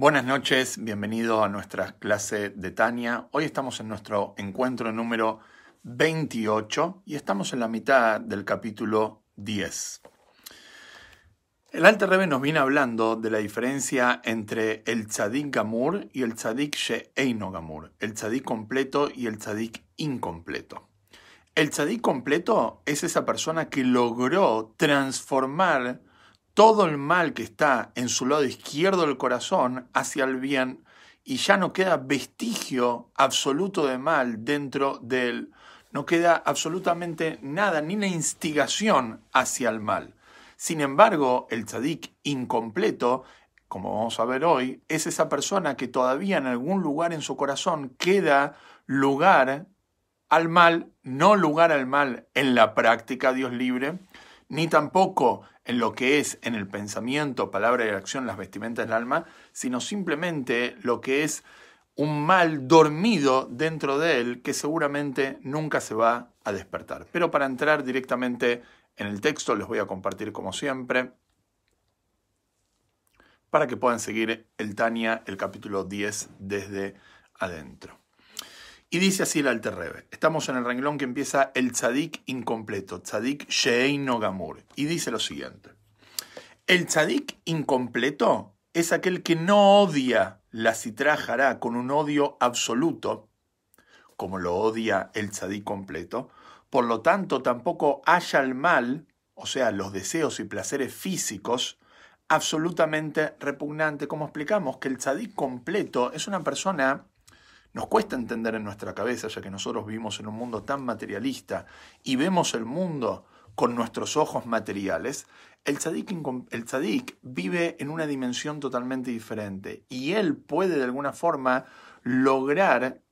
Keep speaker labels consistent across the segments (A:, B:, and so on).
A: Buenas noches, bienvenido a nuestra clase de Tania. Hoy estamos en nuestro encuentro número 28 y estamos en la mitad del capítulo 10. El Alter Rebbe nos viene hablando de la diferencia entre el tzadik gamur y el tzadik she'eino gamur, el tzadik completo y el tzadik incompleto. El tzadik completo es esa persona que logró transformar todo el mal que está en su lado izquierdo del corazón hacia el bien y ya no queda vestigio absoluto de mal dentro de él. No queda absolutamente nada, ni la instigación hacia el mal. Sin embargo, el tzadik incompleto, como vamos a ver hoy, es esa persona que todavía en algún lugar en su corazón queda lugar al mal, no lugar al mal en la práctica, Dios libre, ni tampoco en lo que es en el pensamiento, palabra y acción, las vestimentas del alma, sino simplemente lo que es un mal dormido dentro de él que seguramente nunca se va a despertar. Pero para entrar directamente en el texto les voy a compartir como siempre para que puedan seguir el Tania, el capítulo 10 desde adentro. Y dice así el Alter Rebbe. Estamos en el renglón que empieza el tzadik incompleto, tzadik sheino gamur. Y dice lo siguiente. El tzadik incompleto es aquel que no odia la citra con un odio absoluto, como lo odia el tzadik completo. Por lo tanto, tampoco haya el mal, o sea, los deseos y placeres físicos, absolutamente repugnante. Como explicamos, que el tzadik completo es una persona nos cuesta entender en nuestra cabeza, ya que nosotros vivimos en un mundo tan materialista y vemos el mundo con nuestros ojos materiales, el tzadik, el vive en una dimensión totalmente diferente y él puede de alguna forma lograr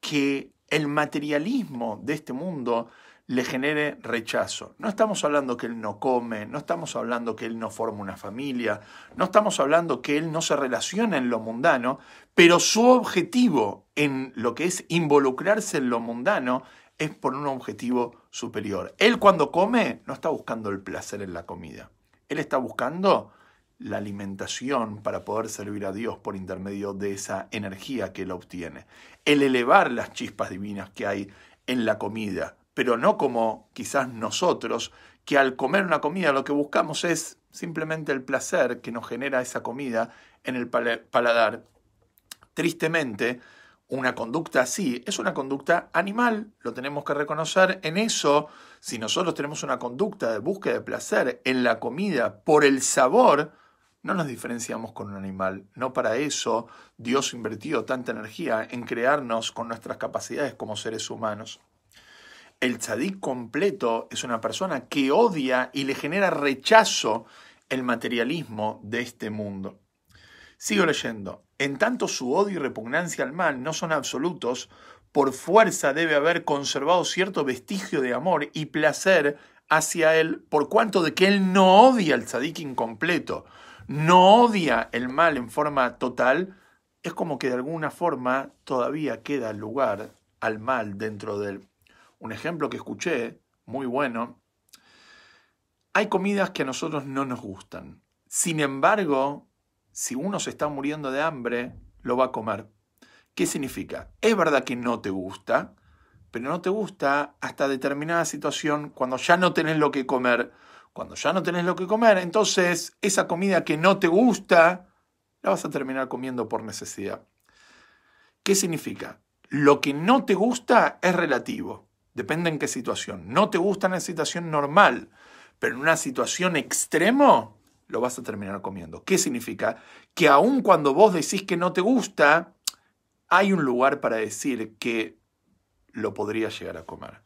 A: que el materialismo de este mundo le genere rechazo. No estamos hablando que él no come, no estamos hablando que él no forma una familia, no estamos hablando que él no se relaciona en lo mundano, pero su objetivo en lo que es involucrarse en lo mundano es por un objetivo superior. Él cuando come no está buscando el placer en la comida, él está buscando la alimentación para poder servir a Dios por intermedio de esa energía que él obtiene, el elevar las chispas divinas que hay en la comida, pero no como quizás nosotros, que al comer una comida lo que buscamos es simplemente el placer que nos genera esa comida en el paladar. Tristemente, una conducta así es una conducta animal, lo tenemos que reconocer. En eso, si nosotros tenemos una conducta de búsqueda de placer en la comida por el sabor, no nos diferenciamos con un animal. No para eso Dios invertido tanta energía en crearnos con nuestras capacidades como seres humanos. El tzadik completo es una persona que odia y le genera rechazo el materialismo de este mundo. Sigo leyendo. En tanto su odio y repugnancia al mal no son absolutos, por fuerza debe haber conservado cierto vestigio de amor y placer hacia él, por cuanto de que él no odia al tzadik incompleto, no odia el mal en forma total, es como que de alguna forma todavía queda lugar al mal dentro de él. Un ejemplo que escuché, muy bueno, hay comidas que a nosotros no nos gustan. Sin embargo, si uno se está muriendo de hambre, lo va a comer. ¿Qué significa? Es verdad que no te gusta, pero no te gusta hasta determinada situación cuando ya no tenés lo que comer. Cuando ya no tenés lo que comer, entonces esa comida que no te gusta, la vas a terminar comiendo por necesidad. ¿Qué significa? Lo que no te gusta es relativo. Depende en qué situación. No te gusta en una situación normal, pero en una situación extremo lo vas a terminar comiendo. ¿Qué significa? Que aun cuando vos decís que no te gusta, hay un lugar para decir que lo podría llegar a comer.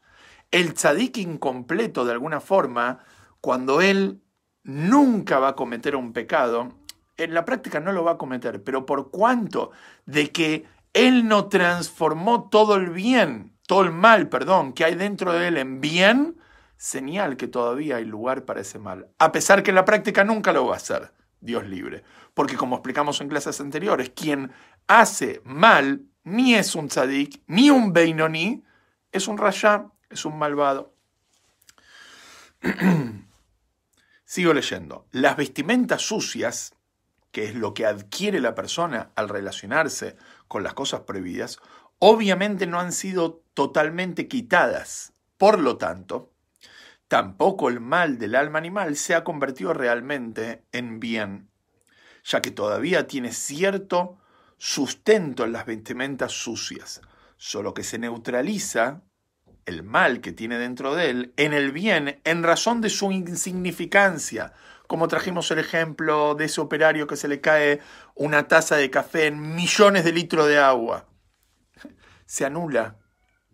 A: El tzadik incompleto, de alguna forma, cuando él nunca va a cometer un pecado, en la práctica no lo va a cometer, pero por cuanto de que él no transformó todo el bien todo el mal, perdón, que hay dentro de él en bien, señal que todavía hay lugar para ese mal. A pesar que en la práctica nunca lo va a hacer, Dios libre. Porque como explicamos en clases anteriores, quien hace mal ni es un tzadik, ni un beinoní, es un rasha, es un malvado. Sigo leyendo. Las vestimentas sucias que es lo que adquiere la persona al relacionarse con las cosas prohibidas, obviamente no han sido totalmente quitadas. Por lo tanto, tampoco el mal del alma animal se ha convertido realmente en bien, ya que todavía tiene cierto sustento en las vestimentas sucias, solo que se neutraliza el mal que tiene dentro de él en el bien en razón de su insignificancia, como trajimos el ejemplo de ese operario que se le cae una taza de café en millones de litros de agua. Se anula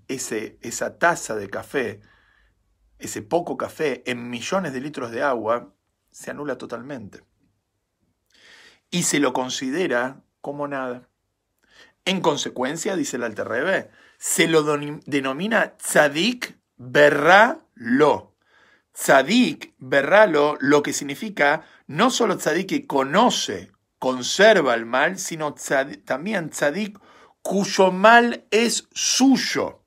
A: ese, esa taza de café, ese poco café en millones de litros de agua, se anula totalmente. Y se lo considera como nada. En consecuencia, dice el Alter se lo denomina tzadik berra lo. Tzadik, berralo, lo que significa no solo tzadik que conoce, conserva el mal, sino también tzadik cuyo mal es suyo.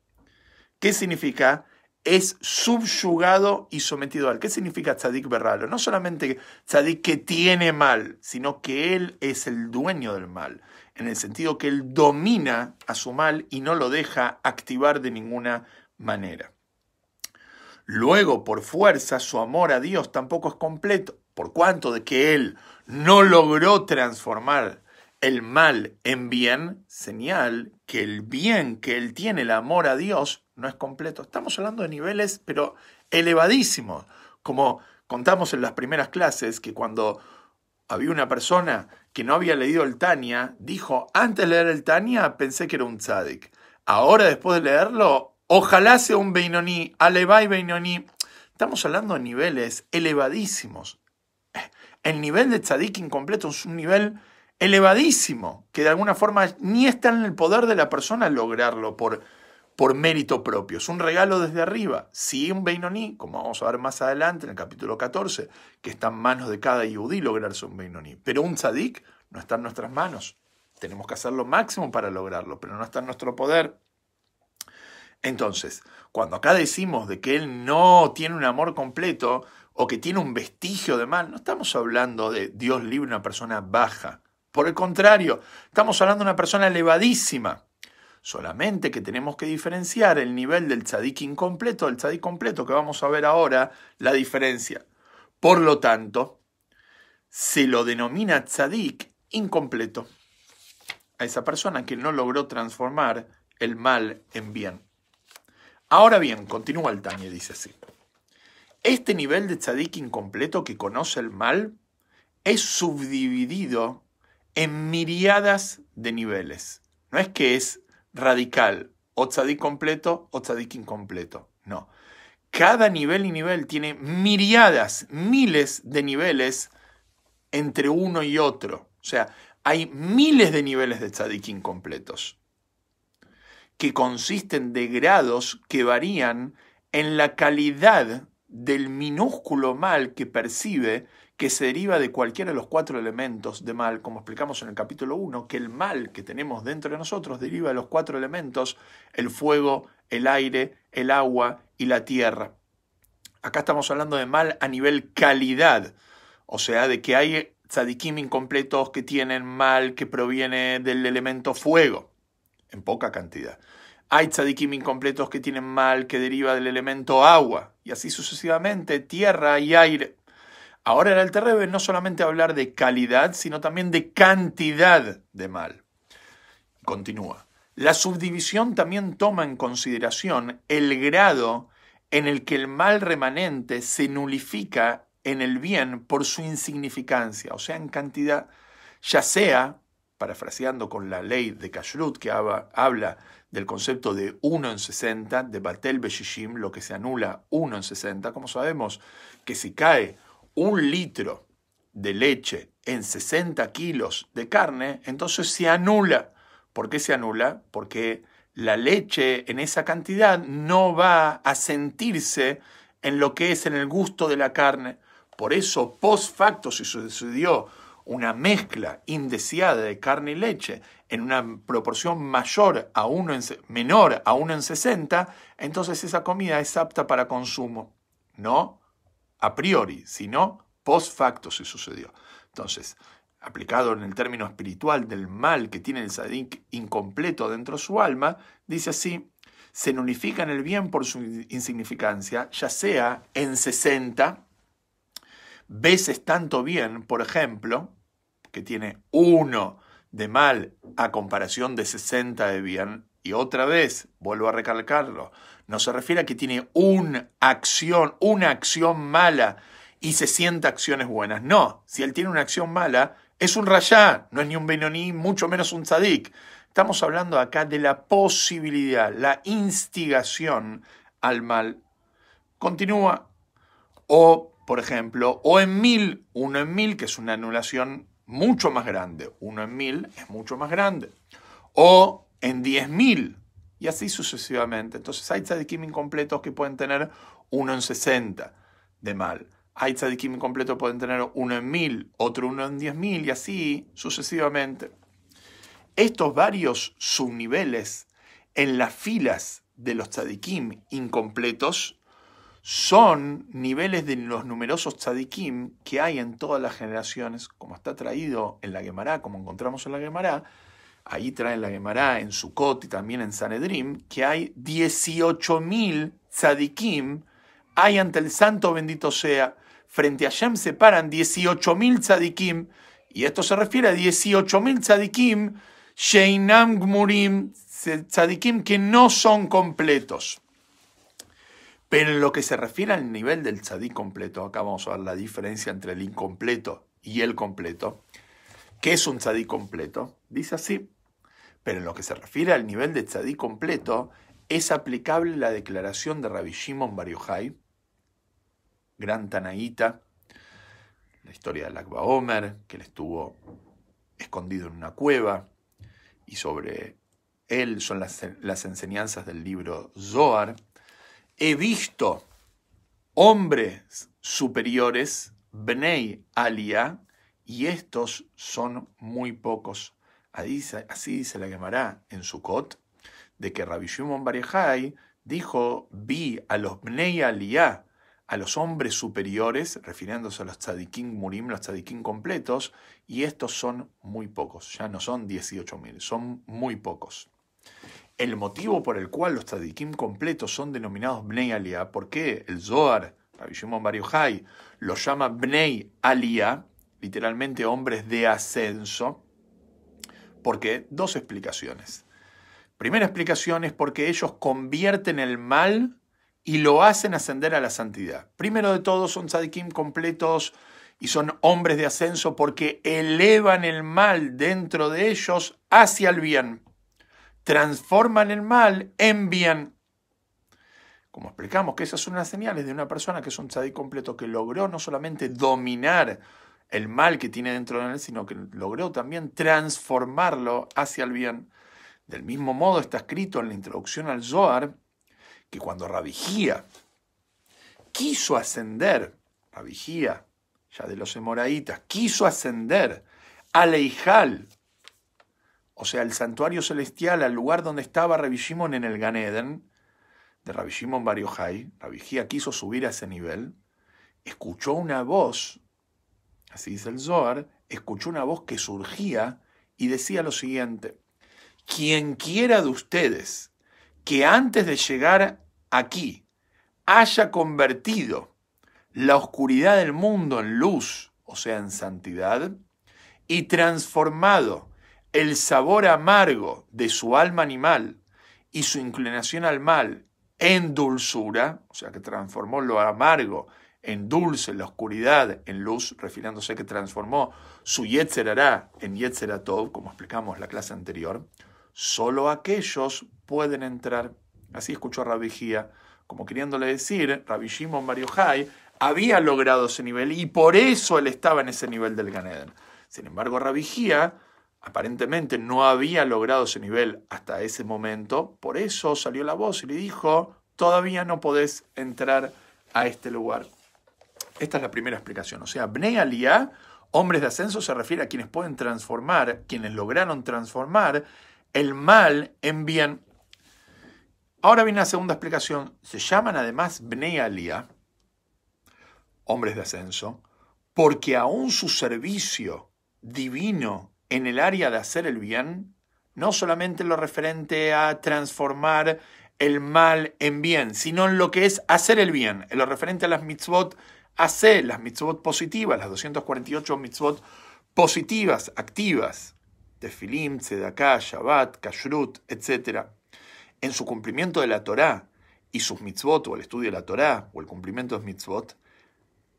A: ¿Qué significa? Es subyugado y sometido al. ¿Qué significa tzadik berralo? No solamente tzadik que tiene mal, sino que él es el dueño del mal, en el sentido que él domina a su mal y no lo deja activar de ninguna manera. Luego, por fuerza, su amor a Dios tampoco es completo, por cuanto de que él no logró transformar el mal en bien, señal que el bien que él tiene, el amor a Dios, no es completo. Estamos hablando de niveles, pero elevadísimos, como contamos en las primeras clases, que cuando había una persona que no había leído el Tania, dijo, antes de leer el Tania pensé que era un tzadik. Ahora, después de leerlo, Ojalá sea un Beinoní, Alevai Beinoní. Estamos hablando de niveles elevadísimos. El nivel de tzadik incompleto es un nivel elevadísimo, que de alguna forma ni está en el poder de la persona lograrlo por, por mérito propio. Es un regalo desde arriba. Si un Beinoní, como vamos a ver más adelante en el capítulo 14, que está en manos de cada yudí lograrse un Beinoní. Pero un tzadik no está en nuestras manos. Tenemos que hacer lo máximo para lograrlo, pero no está en nuestro poder. Entonces, cuando acá decimos de que él no tiene un amor completo o que tiene un vestigio de mal, no estamos hablando de Dios libre una persona baja. Por el contrario, estamos hablando de una persona elevadísima. Solamente que tenemos que diferenciar el nivel del tzadik incompleto del tzadik completo, que vamos a ver ahora la diferencia. Por lo tanto, se lo denomina tzadik incompleto a esa persona que no logró transformar el mal en bien. Ahora bien, continúa el Tañe, dice así. Este nivel de tzadik incompleto que conoce el mal es subdividido en miriadas de niveles. No es que es radical, o tzadik completo o tzadik incompleto. No. Cada nivel y nivel tiene miriadas, miles de niveles entre uno y otro. O sea, hay miles de niveles de tzadik incompletos que consisten de grados que varían en la calidad del minúsculo mal que percibe que se deriva de cualquiera de los cuatro elementos de mal, como explicamos en el capítulo 1, que el mal que tenemos dentro de nosotros deriva de los cuatro elementos, el fuego, el aire, el agua y la tierra. Acá estamos hablando de mal a nivel calidad, o sea, de que hay tzadikim incompletos que tienen mal que proviene del elemento fuego en poca cantidad. Hay tzadikim incompletos que tienen mal que deriva del elemento agua, y así sucesivamente, tierra y aire. Ahora el Alter no solamente hablar de calidad, sino también de cantidad de mal. Continúa. La subdivisión también toma en consideración el grado en el que el mal remanente se nulifica en el bien por su insignificancia, o sea, en cantidad, ya sea parafraseando con la ley de Kashrut, que habla del concepto de 1 en 60, de Batel Beshishim, lo que se anula 1 en 60, como sabemos que si cae un litro de leche en 60 kilos de carne, entonces se anula. ¿Por qué se anula? Porque la leche en esa cantidad no va a sentirse en lo que es en el gusto de la carne. Por eso, post facto, si sucedió una mezcla indeseada de carne y leche en una proporción mayor a uno en, menor a 1 en 60, entonces esa comida es apta para consumo. No a priori, sino post facto si sucedió. Entonces, aplicado en el término espiritual del mal que tiene el tzadik incompleto dentro de su alma, dice así, se en el bien por su insignificancia, ya sea en 60 veces tanto bien, por ejemplo, que tiene uno de mal a comparación de 60 de bien, y otra vez, vuelvo a recalcarlo, no se refiere a que tiene una acción, una acción mala y 60 acciones buenas. No, si él tiene una acción mala, es un rayá, no es ni un benoní, mucho menos un tzadik. Estamos hablando acá de la posibilidad, la instigación al mal. Continúa. O, por ejemplo, o en mil, uno en mil, que es una anulación mucho más grande. Uno en mil es mucho más grande. O en diez mil, y así sucesivamente. Entonces hay tzadikim incompletos que pueden tener uno en sesenta de mal. Hay tzadikim incompletos pueden tener uno en mil, otro uno en diez mil, y así sucesivamente. Estos varios subniveles en las filas de los tzadikim incompletos son niveles de los numerosos tzadikim que hay en todas las generaciones, como está traído en la Gemara, como encontramos en la Gemara. Ahí trae la Gemara en Sukkot y también en Sanedrim, que hay 18.000 tzadikim, hay ante el santo bendito sea. Frente a Shem se paran 18.000 tzadikim, y esto se refiere a 18.000 tzadikim Sheinam Gmurim, tzadikim que no son completos. Pero en lo que se refiere al nivel del tzadik completo, acá vamos a ver la diferencia entre el incompleto y el completo. ¿Qué es un tzadik completo? Dice así. Pero en lo que se refiere al nivel de tzadik completo, es aplicable la declaración de Rabbi Shimon Bar Yochai, gran Tanaíta, la historia del Akba Omer, que él estuvo escondido en una cueva, y sobre él son las, enseñanzas del libro Zohar, he visto hombres superiores, Bnei Alia, y estos son muy pocos. Así dice la Gemara en Sukkot, de que Rabbi Shimon Bar dijo, vi a los Bnei Aliyah, a los hombres superiores, refiriéndose a los tzadikim murim, los tzadikim completos, y estos son muy pocos, ya no son 18.000, son muy pocos. El motivo por el cual los tzadikim completos son denominados Bnei Aliyah, ¿por qué el Zohar, Rabbi Shimon Bar Yochai, los llama Bnei Aliyah, literalmente hombres de ascenso? Porque dos explicaciones. Primera explicación es porque ellos convierten el mal y lo hacen ascender a la santidad. Primero de todo son tzadikim completos y son hombres de ascenso porque elevan el mal dentro de ellos hacia el bien. Transforman el mal en bien. Como explicamos que esas son las señales de una persona que es un tzadik completo que logró no solamente dominar el mal que tiene dentro de él, sino que logró también transformarlo hacia el bien. Del mismo modo está escrito en la introducción al Zohar que cuando Rabigía quiso ascender, Rabigía, ya de los Emoraitas, quiso ascender a Leijal, o sea, al santuario celestial, al lugar donde estaba Rabbi en el Ganeden, de Rabbi Shimon Bar quiso subir a ese nivel, escuchó una voz, así dice el Zohar, escuchó una voz que surgía y decía lo siguiente, quien quiera de ustedes que antes de llegar aquí haya convertido la oscuridad del mundo en luz, o sea, en santidad, y transformado el sabor amargo de su alma animal y su inclinación al mal en dulzura, o sea, que transformó lo amargo en dulce, la oscuridad en luz, refiriéndose que transformó su Yetzerará en Yetzeratov, como explicamos en la clase anterior, solo aquellos pueden entrar. Así escuchó a Rabbi como queriéndole decir, Rabbi Shimon Bar había logrado ese nivel y por eso él estaba en ese nivel del Ganeden. Sin embargo, Rabbi aparentemente no había logrado ese nivel hasta ese momento, por eso salió la voz y le dijo, todavía no podés entrar a este lugar. Esta es la primera explicación. O sea, Bnei Aliyah, hombres de ascenso, se refiere a quienes pueden transformar, quienes lograron transformar el mal en bien. Ahora viene la segunda explicación. Se llaman además Bnei Aliyah, hombres de ascenso, porque aún su servicio divino en el área de hacer el bien, no solamente en lo referente a transformar el mal en bien, sino en lo que es hacer el bien, en lo referente a las mitzvot, hacer las mitzvot positivas, las 248 mitzvot positivas, activas, Tefilim, Tzedaká, Shabbat, Kashrut, etc., en su cumplimiento de la Torá y sus mitzvot, o el estudio de la Torá, o el cumplimiento de mitzvot,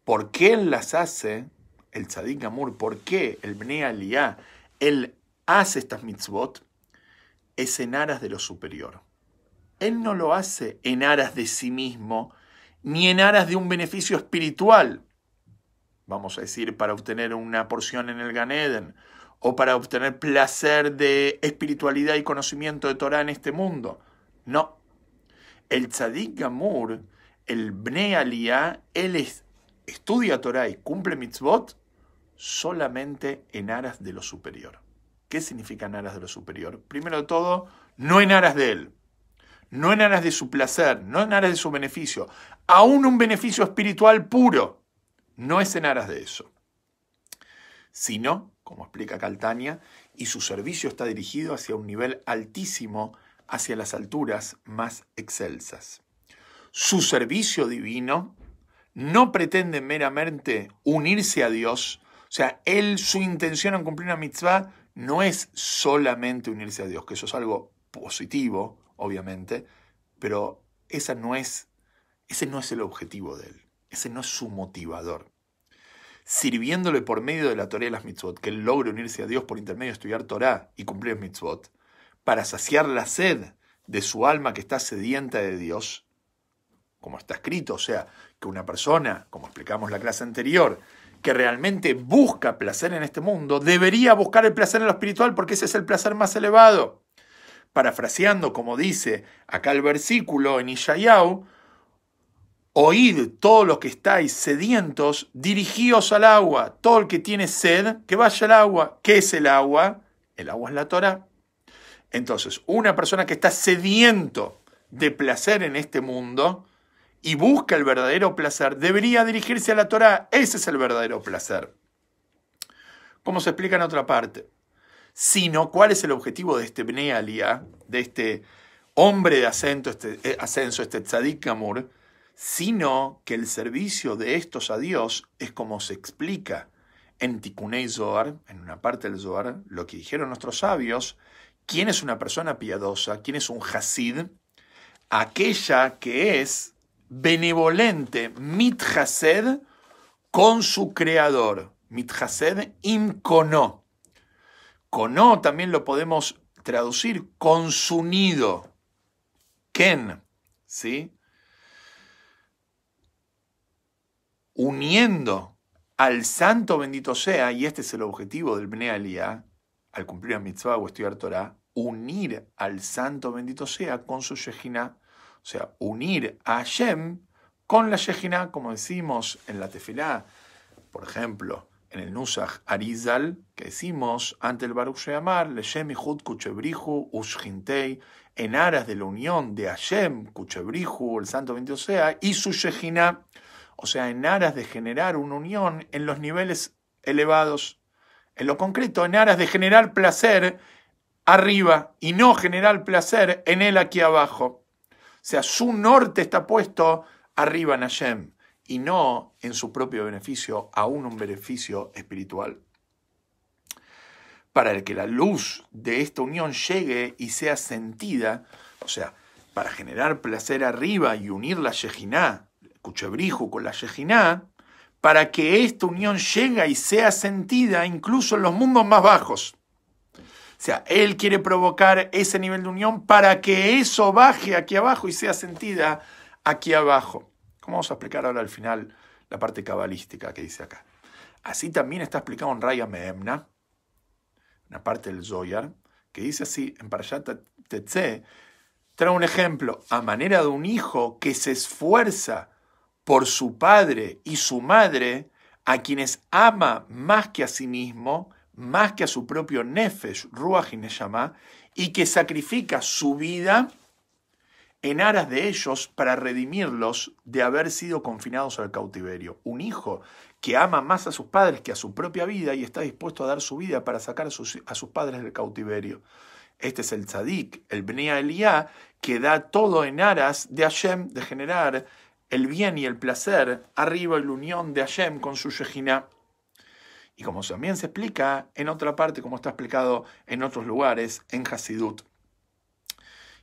A: ¿por qué él las hace, el Tzadik Amur, por qué el Bnei Aliyah, él hace estas mitzvot? Es en aras de lo superior. Él no lo hace en aras de sí mismo, ni en aras de un beneficio espiritual, vamos a decir, para obtener una porción en el Ganeden, o para obtener placer de espiritualidad y conocimiento de Torah en este mundo. No. El Tzadik Gamur, el Bnei Aliyah, él estudia Torah y cumple mitzvot solamente en aras de lo superior. ¿Qué significa en aras de lo superior? Primero de todo, no en aras de él no en aras de su placer, no en aras de su beneficio, aún un beneficio espiritual puro, no es en aras de eso, sino, como explica Caltania, y su servicio está dirigido hacia un nivel altísimo, hacia las alturas más excelsas. Su servicio divino no pretende meramente unirse a Dios, o sea, él, su intención en cumplir una mitzvah no es solamente unirse a Dios, que eso es algo positivo, obviamente, pero esa no es, ese no es el objetivo de él, ese no es su motivador. Sirviéndole por medio de la Torah y las mitzvot, que él logre unirse a Dios por intermedio de estudiar Torah y cumplir mitzvot, para saciar la sed de su alma que está sedienta de Dios, como está escrito, o sea, que una persona, como explicamos en la clase anterior, que realmente busca placer en este mundo, debería buscar el placer en lo espiritual porque ese es el placer más elevado parafraseando como dice acá el versículo en Ishayau, oíd todos los que estáis sedientos, dirigíos al agua, todo el que tiene sed, que vaya al agua. ¿Qué es el agua? El agua es la Torah. Entonces, una persona que está sediento de placer en este mundo y busca el verdadero placer, debería dirigirse a la Torah. Ese es el verdadero placer. Como se explica en otra parte sino cuál es el objetivo de este Bnei de este hombre de ascenso, este, eh, ascenso, este Tzadik sino que el servicio de estos a Dios es como se explica en Tikunei Zohar, en una parte del Zohar, lo que dijeron nuestros sabios, quién es una persona piadosa, quién es un Hasid, aquella que es benevolente, mithased, con su creador, mithased imkono. Cono también lo podemos traducir con su nido. Ken, ¿sí? Uniendo al santo bendito sea, y este es el objetivo del Bnei Aliyah, al cumplir a mitzvah o estudiar Torah, unir al santo bendito sea con su Shejina, o sea, unir a Hashem con la Shejina, como decimos en la Tefilá, por ejemplo, en el Nusach Arizal, que decimos ante el Baruch Sheamar, Leshem Ihud Kuchebrihu Ushintei, en aras de la unión de Hashem, Kuchebrihu, el Santo Bendito sea, y su Shejina, o sea, en aras de generar una unión en los niveles elevados, en lo concreto, en aras de generar placer arriba y no generar placer en él aquí abajo. O sea, su norte está puesto arriba en Hashem y no en su propio beneficio, aún un beneficio espiritual. Para el que la luz de esta unión llegue y sea sentida, o sea, para generar placer arriba y unir la Yejiná, Cuchebriju con la Yejiná, para que esta unión llegue y sea sentida incluso en los mundos más bajos. O sea, Él quiere provocar ese nivel de unión para que eso baje aquí abajo y sea sentida aquí abajo. Como vamos a explicar ahora al final la parte cabalística que dice acá. Así también está explicado en Raya Mehemna, una parte del Zoyar, que dice así, en Parashat Tetze, trae un ejemplo, a manera de un hijo que se esfuerza por su padre y su madre, a quienes ama más que a sí mismo, más que a su propio Nefesh, Ruach y Neshama, y que sacrifica su vida en aras de ellos para redimirlos de haber sido confinados al cautiverio. Un hijo que ama más a sus padres que a su propia vida y está dispuesto a dar su vida para sacar a sus, a sus padres del cautiverio. Este es el tzadik, el Bnei Elías, que da todo en aras de Hashem, de generar el bien y el placer arriba la unión de Hashem con su Shejina. Y como también se explica en otra parte, como está explicado en otros lugares, en Hasidut.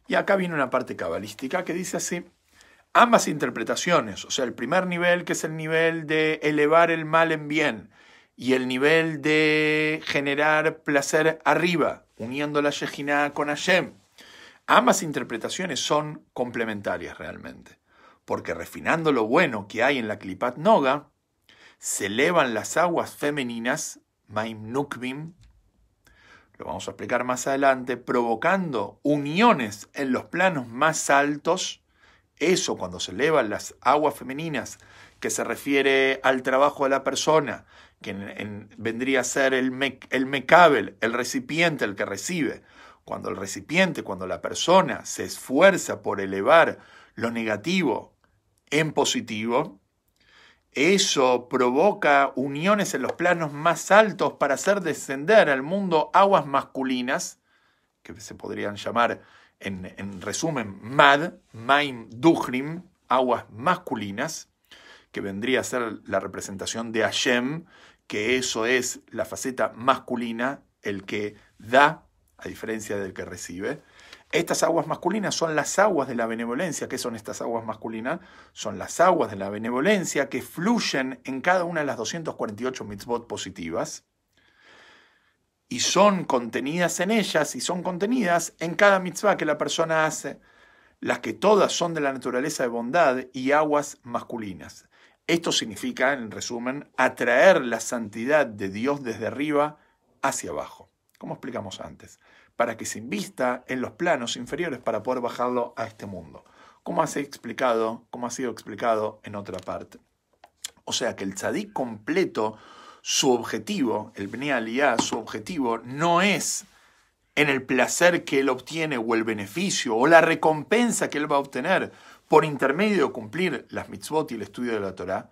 A: Y acá viene una parte cabalística que dice así, ambas interpretaciones, o sea, el primer nivel que es el nivel de elevar el mal en bien y el nivel de generar placer arriba, uniendo la Shejina con Hashem, ambas interpretaciones son complementarias realmente, porque refinando lo bueno que hay en la Klipat Noga, se elevan las aguas femeninas, Maim Nukvim, lo vamos a explicar más adelante, provocando uniones en los planos más altos. Eso cuando se elevan las aguas femeninas, que se refiere al trabajo de la persona, que vendría a ser el, el mecabel, el recipiente, el que recibe. Cuando el recipiente, cuando la persona se esfuerza por elevar lo negativo en positivo, eso provoca uniones en los planos más altos para hacer descender al mundo aguas masculinas, que se podrían llamar en, resumen Mad, Maim Duhrim, aguas masculinas, que vendría a ser la representación de Hashem, que eso es la faceta masculina, el que da, a diferencia del que recibe. Estas aguas masculinas son las aguas de la benevolencia. ¿Qué son estas aguas masculinas? Son las aguas de la benevolencia que fluyen en cada una de las 248 mitzvot positivas y son contenidas en ellas y son contenidas en cada mitzvah que la persona hace, las que todas son de la naturaleza de bondad y aguas masculinas. Esto significa, en resumen, atraer la santidad de Dios desde arriba hacia abajo, como explicamos antes para que se invista en los planos inferiores para poder bajarlo a este mundo. Como ha sido explicado, como ha sido explicado en otra parte. O sea que el tzadik completo, su objetivo, el Bnei su objetivo no es en el placer que él obtiene o el beneficio o la recompensa que él va a obtener por intermedio de cumplir las mitzvot y el estudio de la Torah,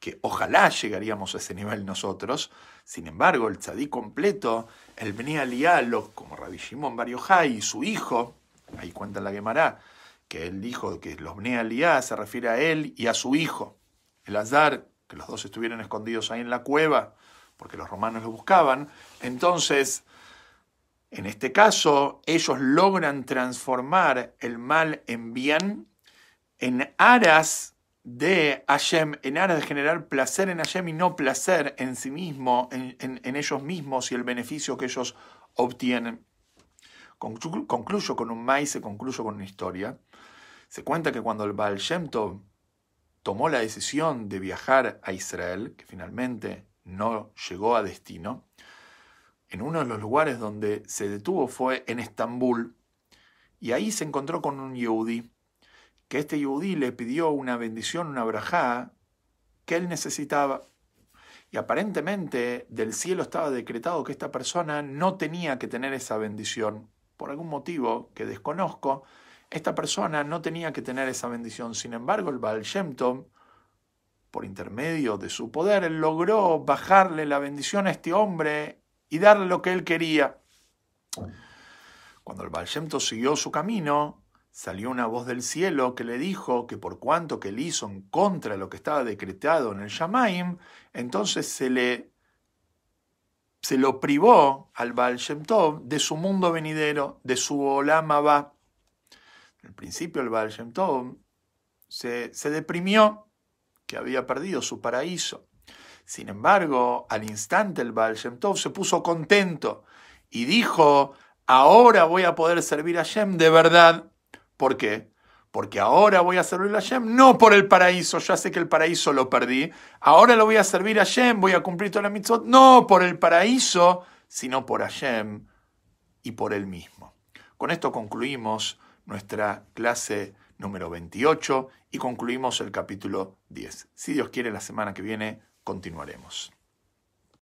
A: que ojalá llegaríamos a ese nivel nosotros. Sin embargo, el tzadí completo, el Bnei Aliyah, como Rabbi Shimon Bar y su hijo, ahí cuenta la Gemara, que él dijo que los Bnei se refiere a él y a su hijo, el Azar, que los dos estuvieron escondidos ahí en la cueva, porque los romanos lo buscaban. Entonces, en este caso, ellos logran transformar el mal en bien en aras de Hashem en aras de generar placer en Hashem y no placer en sí mismo, en, ellos mismos y el beneficio que ellos obtienen. Concluyo con un maíz, concluyo con una historia. Se cuenta que cuando el Baal Shem Tov tomó la decisión de viajar a Israel, que finalmente no llegó a destino, en uno de los lugares donde se detuvo fue en Estambul, y ahí se encontró con un yehudi que este yudí le pidió una bendición, una brajá, que él necesitaba. Y aparentemente del cielo estaba decretado que esta persona no tenía que tener esa bendición. Por algún motivo que desconozco, esta persona no tenía que tener esa bendición. Sin embargo, el Baal por intermedio de su poder, logró bajarle la bendición a este hombre y darle lo que él quería. Cuando el Baal siguió su camino, salió una voz del cielo que le dijo que por cuanto que él hizo en contra de lo que estaba decretado en el Shamaim, entonces se le se lo privó al Baal Shem Tov de su mundo venidero, de su Olam Abba. Al principio el Baal Shem Tov se, se deprimió, que había perdido su paraíso. Sin embargo, al instante el Baal Shem Tov se puso contento y dijo, ahora voy a poder servir a Shem de verdad. ¿Por qué? Porque ahora voy a servir a Shem, no por el paraíso, ya sé que el paraíso lo perdí. Ahora lo voy a servir a Shem, voy a cumplir toda la mitzvot, no por el paraíso, sino por Hashem y por él mismo. Con esto concluimos nuestra clase número 28 y concluimos el capítulo 10. Si Dios quiere, la semana que viene continuaremos.